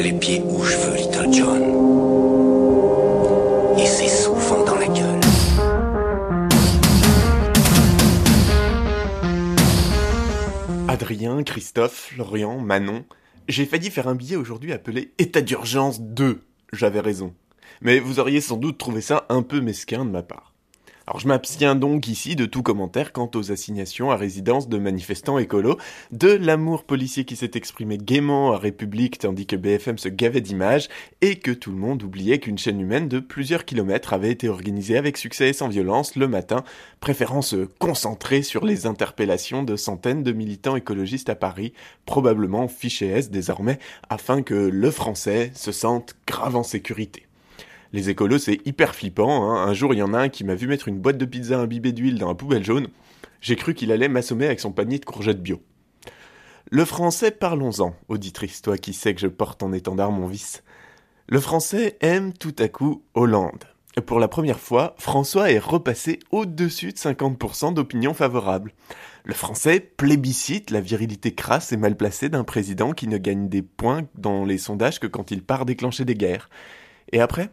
les pieds où je veux, Little John. Et c'est souvent dans la gueule. Adrien, Christophe, Lorient, Manon. J'ai failli faire un billet aujourd'hui appelé État d'urgence 2. J'avais raison. Mais vous auriez sans doute trouvé ça un peu mesquin de ma part. Alors je m'abstiens donc ici de tout commentaire quant aux assignations à résidence de manifestants écolos, de l'amour policier qui s'est exprimé gaiement à République tandis que BFM se gavait d'images, et que tout le monde oubliait qu'une chaîne humaine de plusieurs kilomètres avait été organisée avec succès et sans violence le matin, préférant se concentrer sur les interpellations de centaines de militants écologistes à Paris, probablement fichés S désormais, afin que le français se sente grave en sécurité. Les écolos, c'est hyper flippant. Hein. Un jour, il y en a un qui m'a vu mettre une boîte de pizza imbibée d'huile dans la poubelle jaune. J'ai cru qu'il allait m'assommer avec son panier de courgettes bio. Le français, parlons-en, auditrice, toi qui sais que je porte en étendard mon vice. Le français aime tout à coup Hollande. Pour la première fois, François est repassé au-dessus de 50% d'opinion favorable. Le français plébiscite la virilité crasse et mal placée d'un président qui ne gagne des points dans les sondages que quand il part déclencher des guerres. Et après?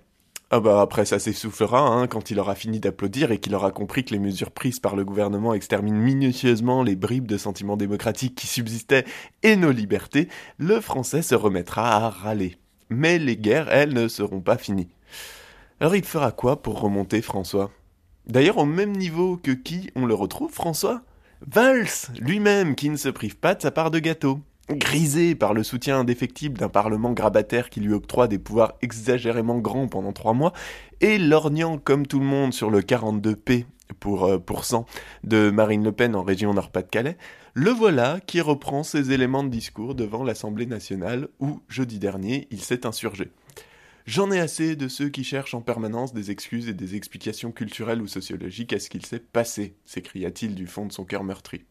Ah bah après ça s'essoufflera hein, quand il aura fini d'applaudir et qu'il aura compris que les mesures prises par le gouvernement exterminent minutieusement les bribes de sentiments démocratiques qui subsistaient et nos libertés, le français se remettra à râler. Mais les guerres, elles, ne seront pas finies. Alors il fera quoi pour remonter François? D'ailleurs au même niveau que qui on le retrouve François? Valls, lui-même qui ne se prive pas de sa part de gâteau grisé par le soutien indéfectible d'un parlement grabataire qui lui octroie des pouvoirs exagérément grands pendant trois mois, et lorgnant comme tout le monde sur le 42P pour euh, de Marine Le Pen en région Nord-Pas-de-Calais, le voilà qui reprend ses éléments de discours devant l'Assemblée nationale où, jeudi dernier, il s'est insurgé. J'en ai assez de ceux qui cherchent en permanence des excuses et des explications culturelles ou sociologiques à ce qu'il s'est passé, s'écria-t-il du fond de son cœur meurtri.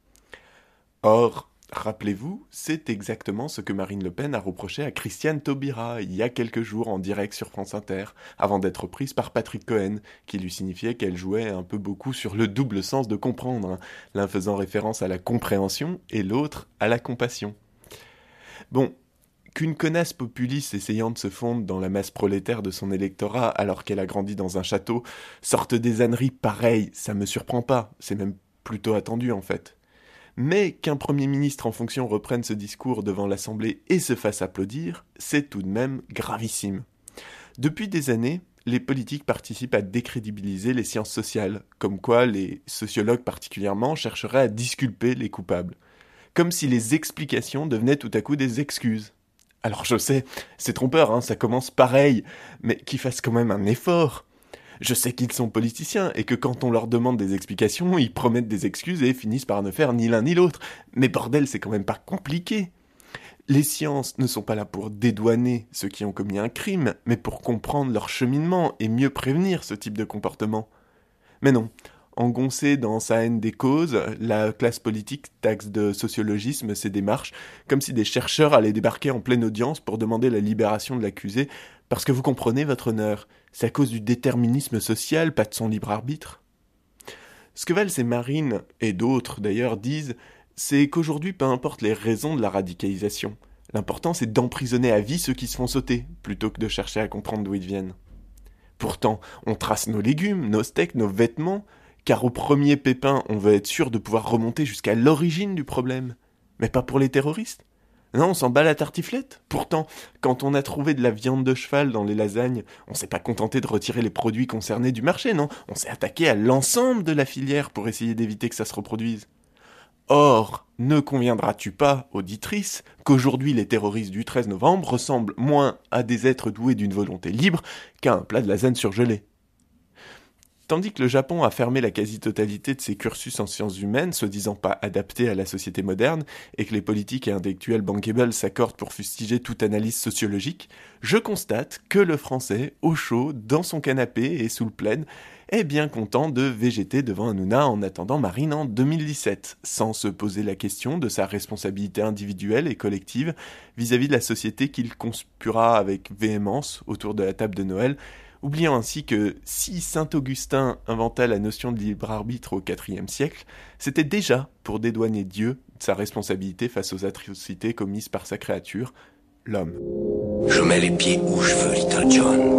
Or, Rappelez-vous, c'est exactement ce que Marine Le Pen a reproché à Christiane Taubira il y a quelques jours en direct sur France Inter, avant d'être prise par Patrick Cohen, qui lui signifiait qu'elle jouait un peu beaucoup sur le double sens de comprendre, hein, l'un faisant référence à la compréhension et l'autre à la compassion. Bon, qu'une connasse populiste essayant de se fondre dans la masse prolétaire de son électorat alors qu'elle a grandi dans un château sorte des âneries pareilles, ça me surprend pas, c'est même plutôt attendu en fait. Mais qu'un Premier ministre en fonction reprenne ce discours devant l'Assemblée et se fasse applaudir, c'est tout de même gravissime. Depuis des années, les politiques participent à décrédibiliser les sciences sociales, comme quoi les sociologues particulièrement chercheraient à disculper les coupables. Comme si les explications devenaient tout à coup des excuses. Alors je sais, c'est trompeur, hein, ça commence pareil, mais qu'ils fassent quand même un effort. Je sais qu'ils sont politiciens et que quand on leur demande des explications, ils promettent des excuses et finissent par ne faire ni l'un ni l'autre. Mais bordel, c'est quand même pas compliqué. Les sciences ne sont pas là pour dédouaner ceux qui ont commis un crime, mais pour comprendre leur cheminement et mieux prévenir ce type de comportement. Mais non, engoncée dans sa haine des causes, la classe politique taxe de sociologisme ces démarches, comme si des chercheurs allaient débarquer en pleine audience pour demander la libération de l'accusé, parce que vous comprenez, votre honneur, c'est à cause du déterminisme social, pas de son libre arbitre. Ce que valent ces marines, et d'autres d'ailleurs, disent, c'est qu'aujourd'hui, peu importe les raisons de la radicalisation, l'important c'est d'emprisonner à vie ceux qui se font sauter, plutôt que de chercher à comprendre d'où ils viennent. Pourtant, on trace nos légumes, nos steaks, nos vêtements, car au premier pépin, on veut être sûr de pouvoir remonter jusqu'à l'origine du problème. Mais pas pour les terroristes. Non, on s'en bat la tartiflette. Pourtant, quand on a trouvé de la viande de cheval dans les lasagnes, on s'est pas contenté de retirer les produits concernés du marché, non? On s'est attaqué à l'ensemble de la filière pour essayer d'éviter que ça se reproduise. Or, ne conviendras-tu pas, auditrice, qu'aujourd'hui les terroristes du 13 novembre ressemblent moins à des êtres doués d'une volonté libre qu'à un plat de lasagne surgelé? Tandis que le Japon a fermé la quasi-totalité de ses cursus en sciences humaines, se disant pas adaptés à la société moderne, et que les politiques et intellectuels bankable s'accordent pour fustiger toute analyse sociologique, je constate que le français, au chaud, dans son canapé et sous le plaid, est bien content de végéter devant Hanouna en attendant Marine en 2017, sans se poser la question de sa responsabilité individuelle et collective vis-à-vis -vis de la société qu'il conspura avec véhémence autour de la table de Noël, oubliant ainsi que si saint Augustin inventa la notion de libre arbitre au IVe siècle, c'était déjà pour dédouaner Dieu de sa responsabilité face aux atrocités commises par sa créature, L'homme. Je mets les pieds où je veux, Little John.